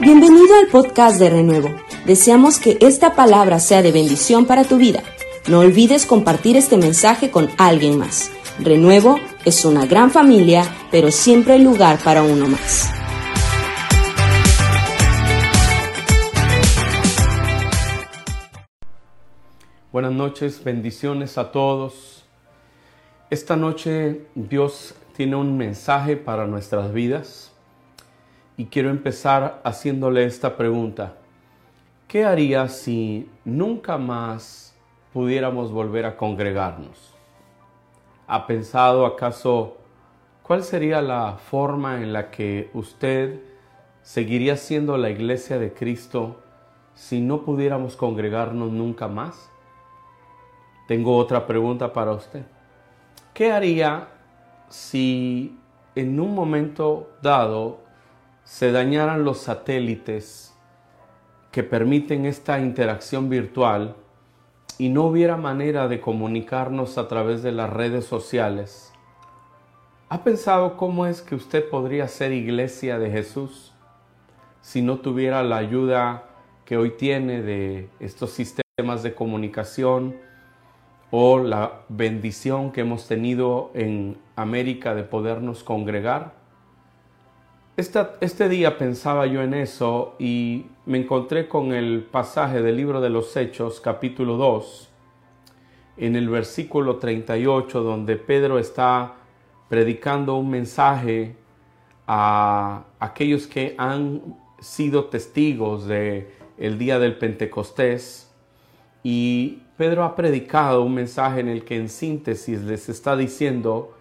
Bienvenido al podcast de Renuevo. Deseamos que esta palabra sea de bendición para tu vida. No olvides compartir este mensaje con alguien más. Renuevo es una gran familia, pero siempre hay lugar para uno más. Buenas noches, bendiciones a todos. Esta noche Dios tiene un mensaje para nuestras vidas y quiero empezar haciéndole esta pregunta. ¿Qué haría si nunca más pudiéramos volver a congregarnos? ¿Ha pensado acaso cuál sería la forma en la que usted seguiría siendo la iglesia de Cristo si no pudiéramos congregarnos nunca más? Tengo otra pregunta para usted. ¿Qué haría si en un momento dado se dañaran los satélites que permiten esta interacción virtual y no hubiera manera de comunicarnos a través de las redes sociales, ¿ha pensado cómo es que usted podría ser iglesia de Jesús si no tuviera la ayuda que hoy tiene de estos sistemas de comunicación o la bendición que hemos tenido en América de podernos congregar? Este día pensaba yo en eso y me encontré con el pasaje del libro de los Hechos, capítulo 2, en el versículo 38, donde Pedro está predicando un mensaje a aquellos que han sido testigos de el día del Pentecostés. Y Pedro ha predicado un mensaje en el que en síntesis les está diciendo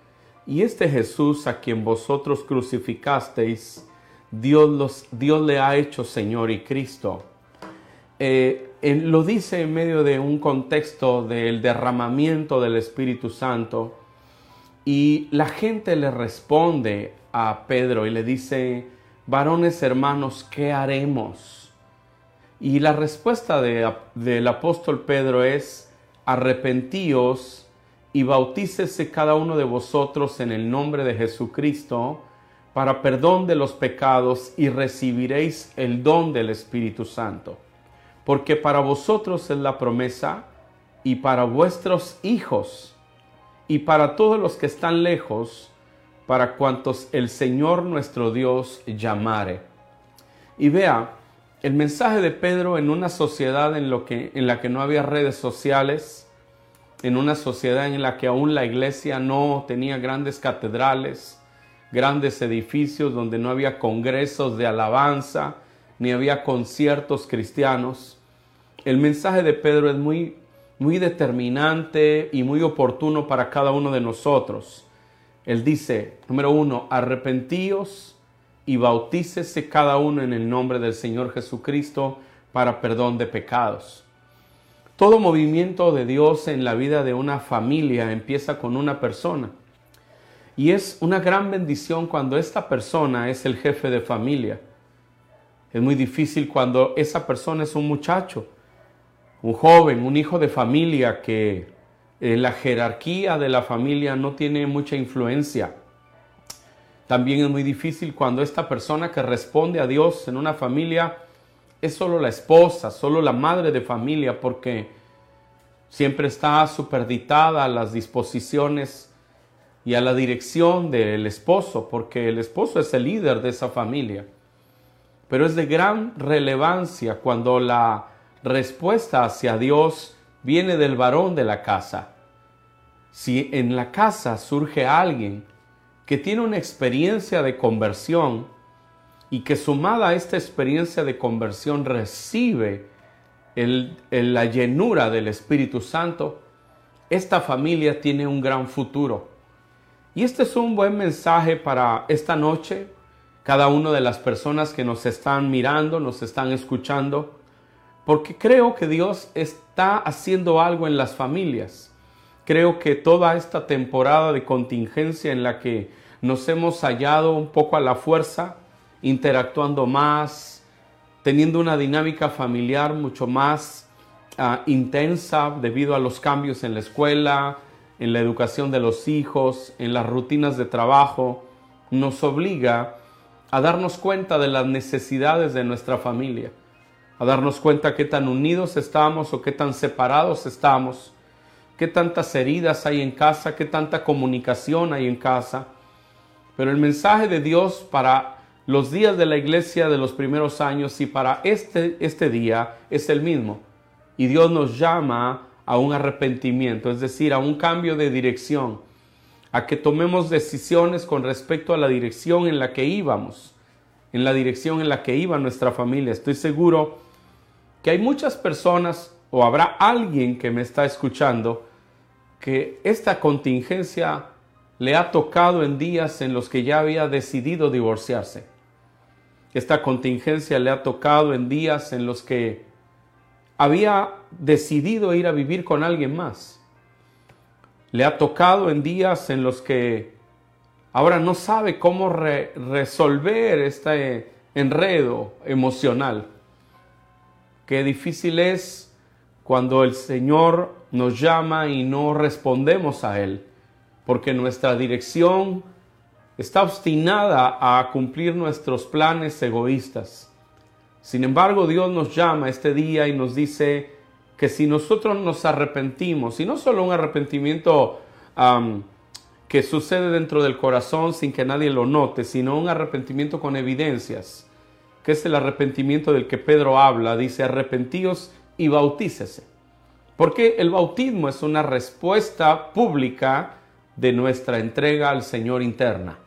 y este Jesús a quien vosotros crucificasteis, Dios, le ha hecho Señor y Cristo. Eh, lo dice en medio de un contexto del derramamiento del Espíritu Santo y la gente le responde a Pedro y le dice, varones hermanos, ¿qué haremos? Y la respuesta del apóstol Pedro es, arrepentíos y bautícese cada uno de vosotros en el nombre de Jesucristo para perdón de los pecados y recibiréis el don del Espíritu Santo. Porque para vosotros es la promesa y para vuestros hijos y para todos los que están lejos, para cuantos el Señor nuestro Dios llamare. Y vea, el mensaje de Pedro en una sociedad en, lo que, en la que no había redes sociales, en una sociedad en la que aún la iglesia no tenía grandes catedrales, grandes edificios donde no había congresos de alabanza, ni había conciertos cristianos. El mensaje de Pedro es muy, muy determinante y muy oportuno para cada uno de nosotros. Él dice, número uno, arrepentíos y bautícese cada uno en el nombre del Señor Jesucristo para perdón de pecados. Todo movimiento de Dios en la vida de una familia empieza con una persona. Y es una gran bendición cuando esta persona es el jefe de familia. Es muy difícil cuando esa persona es un muchacho, un joven, un hijo de familia que en la jerarquía de la familia no tiene mucha influencia. También es muy difícil cuando esta persona que responde a Dios en una familia es solo la esposa, solo la madre de familia, porque siempre está superditada a las disposiciones y a la dirección del esposo, porque el esposo es el líder de esa familia. Pero es de gran relevancia cuando la respuesta hacia Dios viene del varón de la casa. Si en la casa surge alguien que tiene una experiencia de conversión, y que sumada a esta experiencia de conversión recibe el, la llenura del Espíritu Santo, esta familia tiene un gran futuro. Y este es un buen mensaje para esta noche, cada una de las personas que nos están mirando, nos están escuchando, porque creo que Dios está haciendo algo en las familias. Creo que toda esta temporada de contingencia en la que nos hemos hallado un poco a la fuerza, interactuando más, teniendo una dinámica familiar mucho más ah, intensa debido a los cambios en la escuela, en la educación de los hijos, en las rutinas de trabajo, nos obliga a darnos cuenta de las necesidades de nuestra familia, a darnos cuenta qué tan unidos estamos o qué tan separados estamos, qué tantas heridas hay en casa, qué tanta comunicación hay en casa. Pero el mensaje de Dios para los días de la iglesia de los primeros años y para este, este día es el mismo. Y Dios nos llama a un arrepentimiento, es decir, a un cambio de dirección, a que tomemos decisiones con respecto a la dirección en la que íbamos, en la dirección en la que iba nuestra familia. Estoy seguro que hay muchas personas o habrá alguien que me está escuchando que esta contingencia le ha tocado en días en los que ya había decidido divorciarse. Esta contingencia le ha tocado en días en los que había decidido ir a vivir con alguien más. Le ha tocado en días en los que ahora no sabe cómo resolver este enredo emocional. Qué difícil es cuando el Señor nos llama y no respondemos a Él, porque nuestra dirección está obstinada a cumplir nuestros planes egoístas. Sin embargo, Dios nos llama este día y nos dice que si nosotros nos arrepentimos, y no solo un arrepentimiento que sucede dentro del corazón sin que nadie lo note, sino un arrepentimiento con evidencias, que es el arrepentimiento del que Pedro habla, dice, arrepentíos y bautícese. Porque el bautismo es una respuesta pública de nuestra entrega al Señor interna.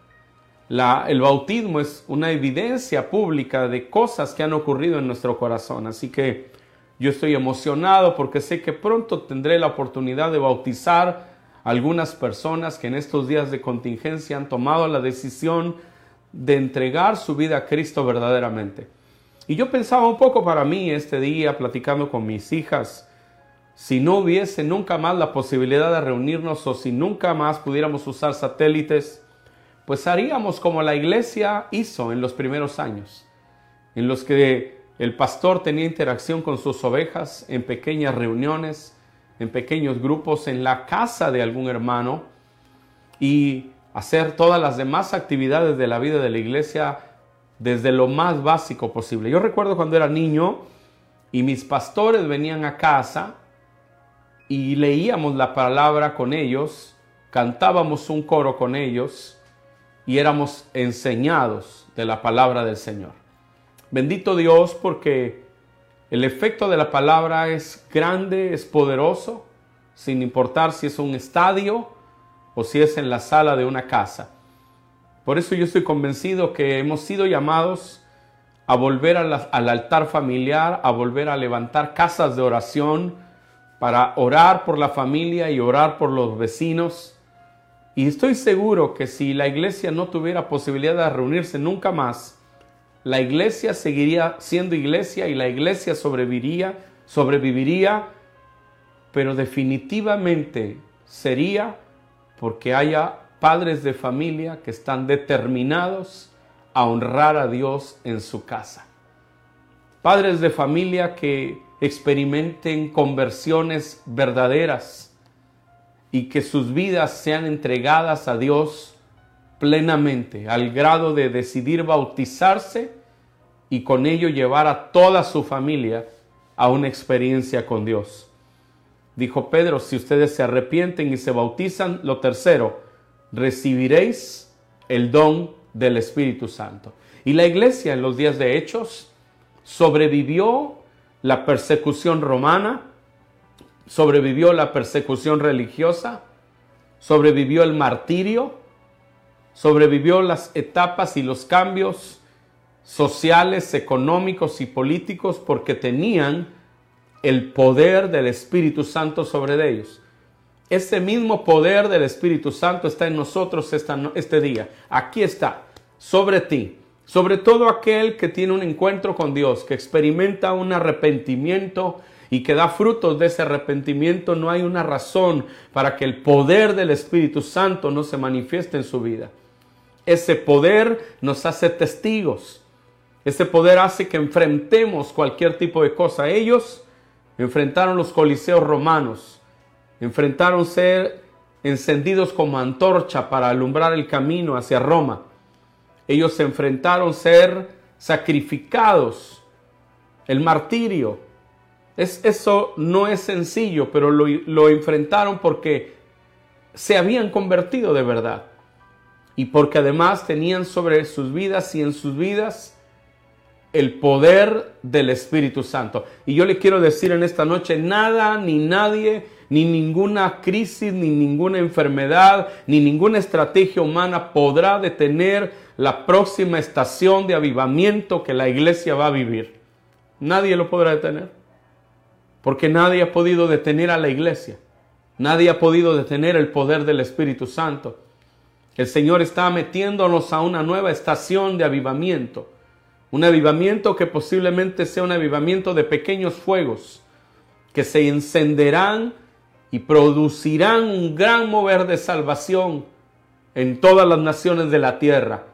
El bautismo es una evidencia pública de cosas que han ocurrido en nuestro corazón. Así que yo estoy emocionado porque sé que pronto tendré la oportunidad de bautizar a algunas personas que en estos días de contingencia han tomado la decisión de entregar su vida a Cristo verdaderamente. Y yo pensaba un poco para mí este día platicando con mis hijas, si no hubiese nunca más la posibilidad de reunirnos o si nunca más pudiéramos usar satélites, pues haríamos como la iglesia hizo en los primeros años, en los que el pastor tenía interacción con sus ovejas en pequeñas reuniones, en pequeños grupos, en la casa de algún hermano y hacer todas las demás actividades de la vida de la iglesia desde lo más básico posible. Yo recuerdo cuando era niño y mis pastores venían a casa y leíamos la palabra con ellos, cantábamos un coro con ellos y éramos enseñados de la palabra del Señor. Bendito Dios porque el efecto de la palabra es grande, es poderoso, sin importar si es un estadio o si es en la sala de una casa. Por eso yo estoy convencido que hemos sido llamados a volver al altar familiar, a volver a levantar casas de oración, para orar por la familia y orar por los vecinos. Y estoy seguro que si la iglesia no tuviera posibilidad de reunirse nunca más, la iglesia seguiría siendo iglesia y la iglesia sobreviviría, sobreviviría, pero definitivamente sería porque haya padres de familia que están determinados a honrar a Dios en su casa. Padres de familia que experimenten conversiones verdaderas y que sus vidas sean entregadas a Dios plenamente, al grado de decidir bautizarse y con ello llevar a toda su familia a una experiencia con Dios. Dijo Pedro, si ustedes se arrepienten y se bautizan, lo tercero, recibiréis el don del Espíritu Santo. Y la iglesia en los días de Hechos sobrevivió la persecución romana, sobrevivió la persecución religiosa, sobrevivió el martirio, sobrevivió las etapas y los cambios sociales, económicos y políticos porque tenían el poder del Espíritu Santo sobre ellos. Ese mismo poder del Espíritu Santo está en nosotros este día. Aquí está, sobre ti sobre todo aquel que tiene un encuentro con Dios, que experimenta un arrepentimiento y que da frutos de ese arrepentimiento, no hay una razón para que el poder del Espíritu Santo no se manifieste en su vida. Ese poder nos hace testigos. Ese poder hace que enfrentemos cualquier tipo de cosa. Ellos enfrentaron los coliseos romanos, enfrentaron ser encendidos como antorcha para alumbrar el camino hacia Roma Ellos enfrentaron ser sacrificados, el martirio. Es, eso no es sencillo, pero lo, lo enfrentaron porque se habían convertido de verdad y porque además tenían sobre sus vidas y en sus vidas el poder del Espíritu Santo. Y yo le quiero decir en esta noche, nada ni nadie, ni ninguna crisis, ni ninguna enfermedad, ni ninguna estrategia humana podrá detener la próxima estación de avivamiento que la iglesia va a vivir. Nadie lo podrá detener. Porque nadie ha podido detener a la iglesia. Nadie ha podido detener el poder del Espíritu Santo. El Señor está metiéndonos a una nueva estación de avivamiento un avivamiento que posiblemente sea un avivamiento de pequeños fuegos que se encenderán y producirán un gran mover de salvación en todas las naciones de la tierra.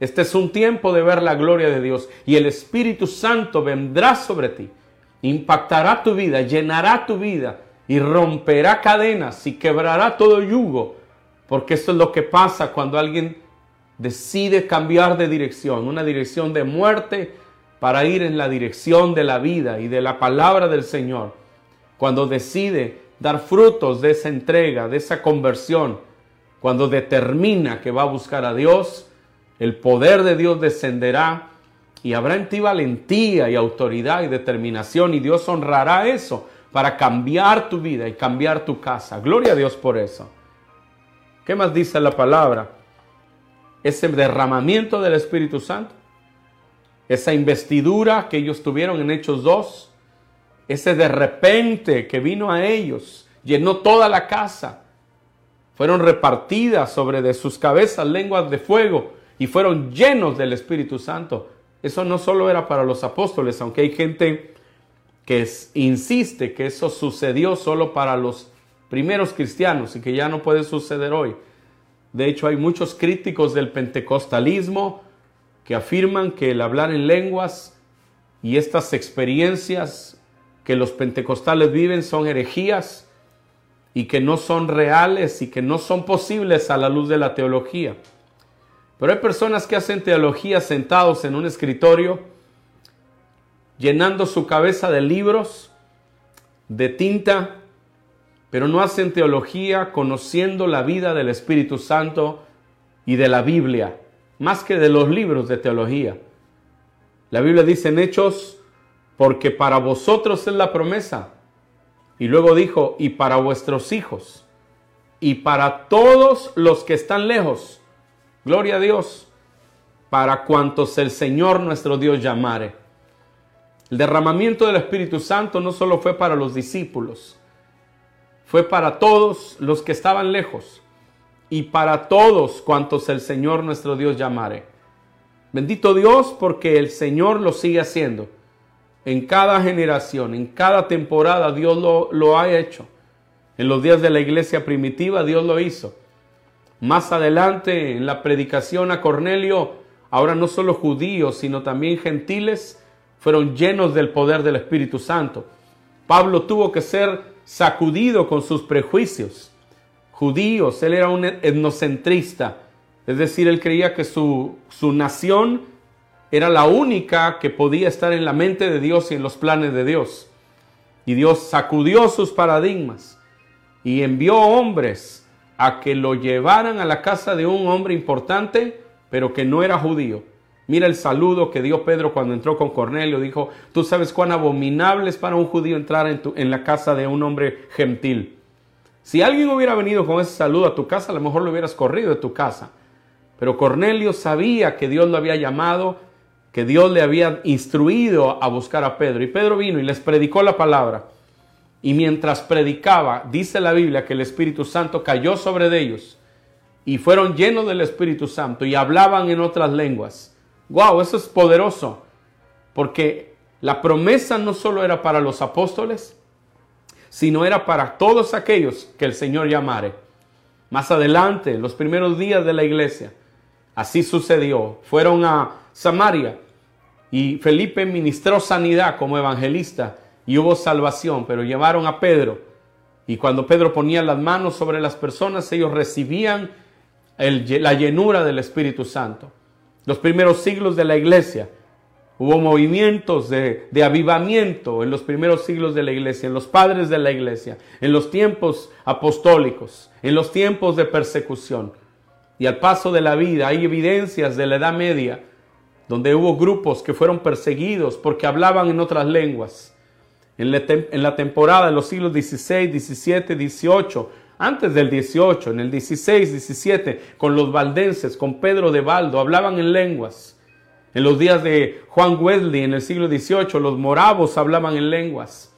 Este es un tiempo de ver la gloria de Dios y el Espíritu Santo vendrá sobre ti, impactará tu vida, llenará tu vida y romperá cadenas y quebrará todo yugo, porque esto es lo que pasa cuando alguien decide cambiar de dirección, una dirección de muerte para ir en la dirección de la vida y de la palabra del Señor. Cuando decide dar frutos de esa entrega, de esa conversión, cuando determina que va a buscar a Dios, el poder de Dios descenderá y habrá en ti valentía y autoridad y determinación y Dios honrará eso para cambiar tu vida y cambiar tu casa. Gloria a Dios por eso. ¿Qué más dice la palabra? ese derramamiento del Espíritu Santo, esa investidura que ellos tuvieron en Hechos 2, ese de repente que vino a ellos, llenó toda la casa, fueron repartidas sobre de sus cabezas lenguas de fuego y fueron llenos del Espíritu Santo. Eso no solo era para los apóstoles, aunque hay gente que insiste que eso sucedió solo para los primeros cristianos y que ya no puede suceder hoy. De hecho, hay muchos críticos del pentecostalismo que afirman que el hablar en lenguas y estas experiencias que los pentecostales viven son herejías y que no son reales y que no son posibles a la luz de la teología. Pero hay personas que hacen teología sentados en un escritorio, llenando su cabeza de libros, de tinta, pero no hacen teología conociendo la vida del Espíritu Santo y de la Biblia, más que de los libros de teología. La Biblia dice en Hechos, porque para vosotros es la promesa. Y luego dijo, y para vuestros hijos, y para todos los que están lejos. Gloria a Dios, para cuantos el Señor nuestro Dios llamare. El derramamiento del Espíritu Santo no solo fue para los discípulos, fue para todos los que estaban lejos y para todos cuantos el Señor nuestro Dios llamare. Bendito Dios porque el Señor lo sigue haciendo. En cada generación, en cada temporada Dios lo, lo ha hecho. En los días de la iglesia primitiva Dios lo hizo. Más adelante en la predicación a Cornelio, ahora no solo judíos, sino también gentiles, fueron llenos del poder del Espíritu Santo. Pablo tuvo que ser sacudido con sus prejuicios judíos, él era un etnocentrista, es decir, él creía que su, su nación era la única que podía estar en la mente de Dios y en los planes de Dios. Y Dios sacudió sus paradigmas y envió hombres a que lo llevaran a la casa de un hombre importante, pero que no era judío. Mira el saludo que dio Pedro cuando entró con Cornelio. Dijo, tú sabes cuán abominable es para un judío entrar en, tu, en la casa de un hombre gentil. Si alguien hubiera venido con ese saludo a tu casa, a lo mejor lo hubieras corrido de tu casa. Pero Cornelio sabía que Dios lo había llamado, que Dios le había instruido a buscar a Pedro. Y Pedro vino y les predicó la palabra. Y mientras predicaba, dice la Biblia que el Espíritu Santo cayó sobre ellos y fueron llenos del Espíritu Santo y hablaban en otras lenguas Wow, eso es poderoso. Porque la promesa no solo era para los apóstoles, sino era para todos aquellos que el Señor llamare. Más adelante, los primeros días de la iglesia, así sucedió. Fueron a Samaria y Felipe ministró sanidad como evangelista y hubo salvación, pero llevaron a Pedro. Y cuando Pedro ponía las manos sobre las personas, ellos recibían la llenura del Espíritu Santo. los primeros siglos de la iglesia. Hubo movimientos de, de, avivamiento en los primeros siglos de la iglesia, en los padres de la iglesia, en los tiempos apostólicos, en los tiempos de persecución. Y al paso de la vida hay evidencias de la Edad Media donde hubo grupos que fueron perseguidos porque hablaban en otras lenguas. En la, temporada de los siglos XVI, XVII, XVIII, antes del 18, en el 16, 17, con los valdenses, con Pedro de Baldo, hablaban en lenguas. En los días de Juan Wesley, en el siglo XVIII, los moravos hablaban en lenguas.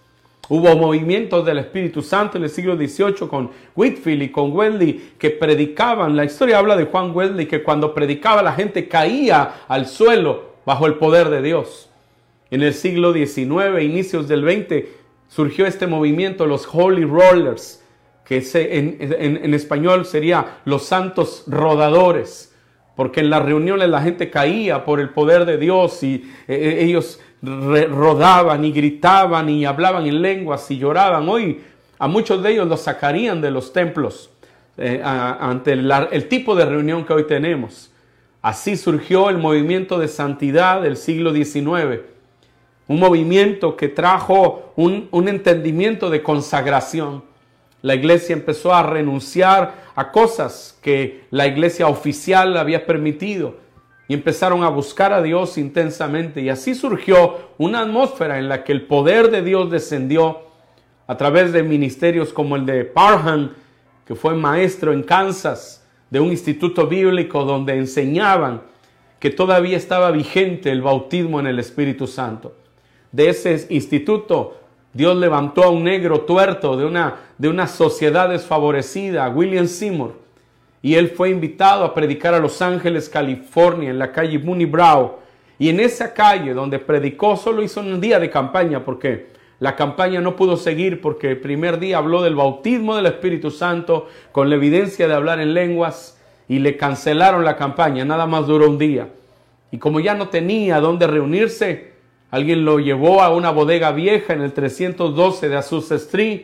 Hubo movimientos del Espíritu Santo en el siglo XVIII con Whitfield y con Wesley que predicaban. La historia habla de Juan Wesley que cuando predicaba la gente caía al suelo bajo el poder de Dios. En el siglo XIX, inicios del XX, surgió este movimiento, los Holy Rollers, que en, español sería los santos rodadores, porque en las reuniones la gente caía por el poder de Dios y eh, eh, ellos rodaban y gritaban y hablaban en lenguas y lloraban. Hoy a muchos de ellos los sacarían de los templos eh, ante el, tipo de reunión que hoy tenemos. Así surgió el movimiento de santidad del siglo XIX. Un movimiento que trajo un, un entendimiento de consagración. La iglesia empezó a renunciar a cosas que la iglesia oficial había permitido y empezaron a buscar a Dios intensamente. Y así surgió una atmósfera en la que el poder de Dios descendió a través de ministerios como el de Parham, que fue maestro en Kansas de un instituto bíblico donde enseñaban que todavía estaba vigente el bautismo en el Espíritu Santo. De ese instituto Dios levantó a un negro tuerto de una, de una sociedad desfavorecida, William Seymour, y él fue invitado a predicar a Los Ángeles, California, en la calle Mooney Brow. Y en esa calle donde predicó solo hizo un día de campaña porque la campaña no pudo seguir porque el primer día habló del bautismo del Espíritu Santo con la evidencia de hablar en lenguas y le cancelaron la campaña, nada más duró un día. Y como ya no tenía dónde reunirse, alguien lo llevó a una bodega vieja en el 312 de Azusa Street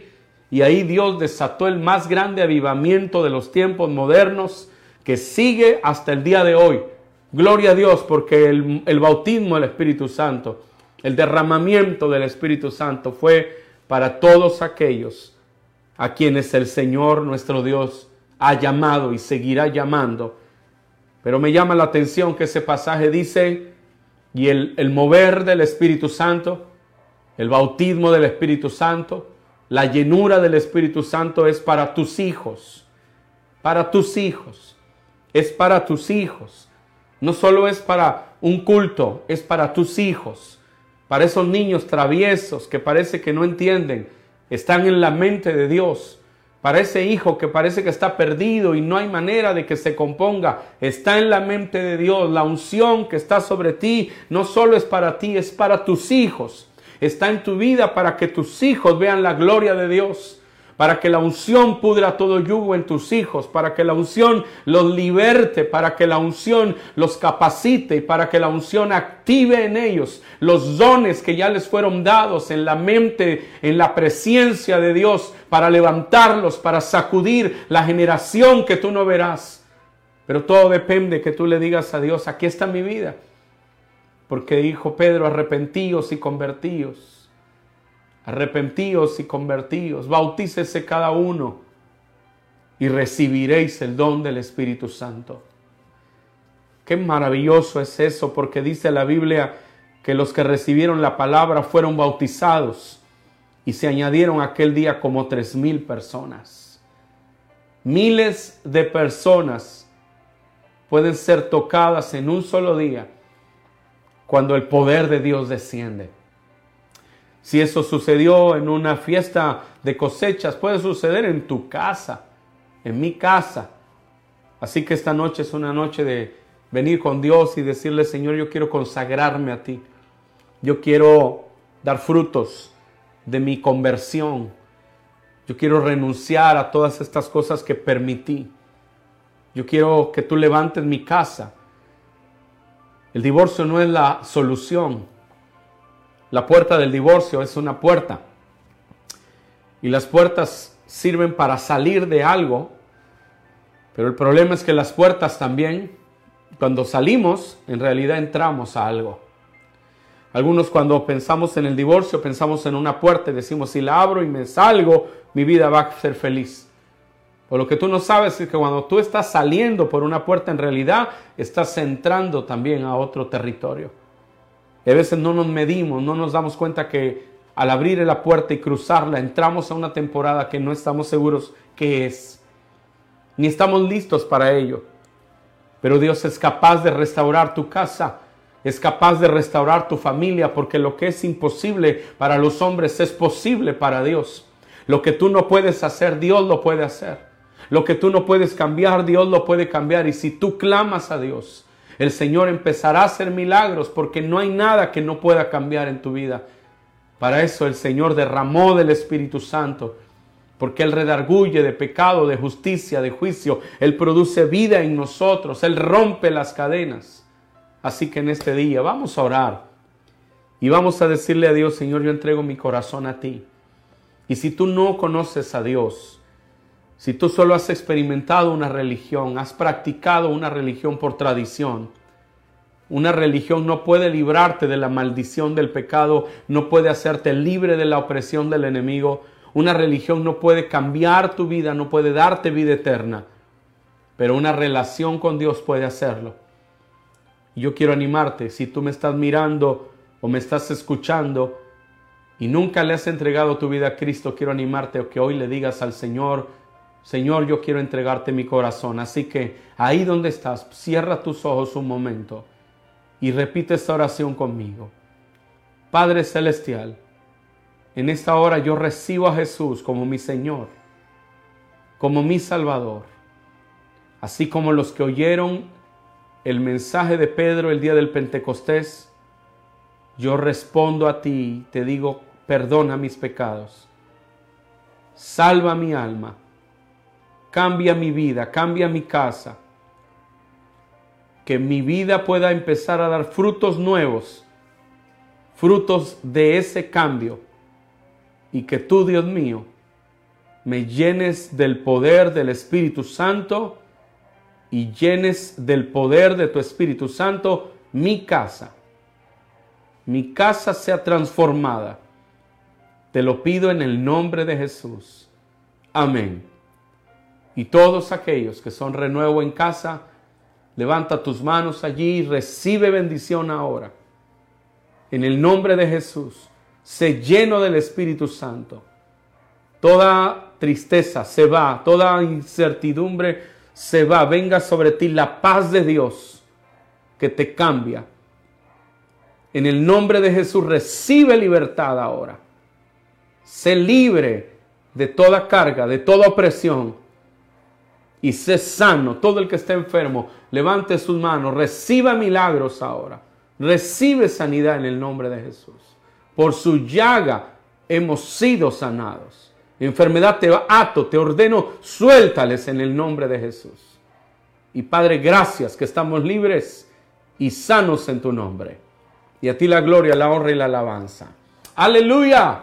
y ahí Dios desató el más grande avivamiento de los tiempos modernos que sigue hasta el día de hoy. Gloria a Dios porque el, el bautismo del Espíritu Santo, el derramamiento del Espíritu Santo fue para todos aquellos a quienes el Señor nuestro Dios ha llamado y seguirá llamando. Pero me llama la atención que ese pasaje dice, y el, el mover del Espíritu Santo, el bautismo del Espíritu Santo, la llenura del Espíritu Santo es para tus hijos, para tus hijos, es para tus hijos. No solo es para un culto, es para tus hijos, para esos niños traviesos que parece que no entienden, están en la mente de Dios. Para ese hijo que parece que está perdido y no hay manera de que se componga, está en la mente de Dios. La unción que está sobre ti no solo es para ti, es para tus hijos está en tu vida para que tus hijos vean la gloria de Dios, para que la unción pudra todo yugo en tus hijos, para que la unción los liberte, para que la unción los capacite y para que la unción active en ellos los dones que ya les fueron dados en la mente, en la presencia de Dios, para levantarlos, para sacudir la generación que tú no verás. Pero todo depende que tú le digas a Dios, aquí está mi vida. Porque dijo Pedro, arrepentíos y convertíos. Arrepentíos y convertíos. Bautícese cada uno y recibiréis el don del Espíritu Santo. Qué maravilloso es eso, porque dice la Biblia que los que recibieron la palabra fueron bautizados y se añadieron aquel día como tres mil personas. Miles de personas pueden ser tocadas en un solo día cuando el poder de Dios desciende. Si eso sucedió en una fiesta de cosechas, puede suceder en tu casa, en mi casa. Así que esta noche es una noche de venir con Dios y decirle, Señor, yo quiero consagrarme a ti. Yo quiero dar frutos de mi conversión. Yo quiero renunciar a todas estas cosas que permití. Yo quiero que tú levantes mi casa el divorcio no es la solución. La puerta del divorcio es una puerta. Y las puertas sirven para salir de algo. Pero el problema es que las puertas también Cuando salimos, en realidad entramos a algo. Algunos cuando pensamos en el divorcio, pensamos en una puerta y decimos, si la abro y me salgo, mi vida va a ser feliz. O lo que tú no sabes es que cuando tú estás saliendo por una puerta, en realidad estás entrando también a otro territorio. Y a veces no nos medimos, no nos damos cuenta que al abrir la puerta y cruzarla, entramos a una temporada que no estamos seguros qué es. Ni estamos listos para ello. Pero Dios es capaz de restaurar tu casa, es capaz de restaurar tu familia, porque lo que es imposible para los hombres es posible para Dios. Lo que tú no puedes hacer, Dios lo puede hacer. Lo que tú no puedes cambiar, Dios lo puede cambiar. Y si tú clamas a Dios, el Señor empezará a hacer milagros, porque no hay nada que no pueda cambiar en tu vida. Para eso el Señor derramó del Espíritu Santo, porque Él redarguye de pecado, de justicia, de juicio. Él produce vida en nosotros, Él rompe las cadenas. Así que en este día vamos a orar y vamos a decirle a Dios, Señor, yo entrego mi corazón a ti. Y si tú no conoces a Dios, si tú solo has experimentado una religión, has practicado una religión por tradición, una religión no puede librarte de la maldición del pecado, no puede hacerte libre de la opresión del enemigo, una religión no puede cambiar tu vida, no puede darte vida eterna, pero una relación con Dios puede hacerlo. Yo quiero animarte, si tú me estás mirando o me estás escuchando y nunca le has entregado tu vida a Cristo, quiero animarte a que hoy le digas al Señor, Señor, yo quiero entregarte mi corazón. Así que ahí donde estás, cierra tus ojos un momento y repite esta oración conmigo. Padre Celestial, en esta hora yo recibo a Jesús como mi Señor, como mi Salvador, así como los que oyeron el mensaje de Pedro el día del Pentecostés, yo respondo a ti, te digo, perdona mis pecados, salva mi alma, cambia mi vida, cambia mi casa, que mi vida pueda empezar a dar frutos nuevos, frutos de ese cambio, y que tú, Dios mío, me llenes del poder del Espíritu Santo, y llenes del poder de tu Espíritu Santo mi casa. Mi casa sea transformada. Te lo pido en el nombre de Jesús. Amén. Y todos aquellos que son renuevo en casa, levanta tus manos allí y recibe bendición ahora. En el nombre de Jesús, sé lleno del Espíritu Santo. Toda tristeza se va, toda incertidumbre se va, venga sobre ti la paz de Dios que te cambia. En el nombre de Jesús recibe libertad ahora. Sé libre de toda carga, de toda opresión. Y sé sano. Todo el que esté enfermo, levante sus manos, reciba milagros ahora. Recibe sanidad en el nombre de Jesús. Por su llaga hemos sido sanados. Enfermedad te ato, te ordeno, suéltales en el nombre de Jesús. Y Padre, gracias que estamos libres y sanos en tu nombre. Y a ti la gloria, la honra y la alabanza. Aleluya.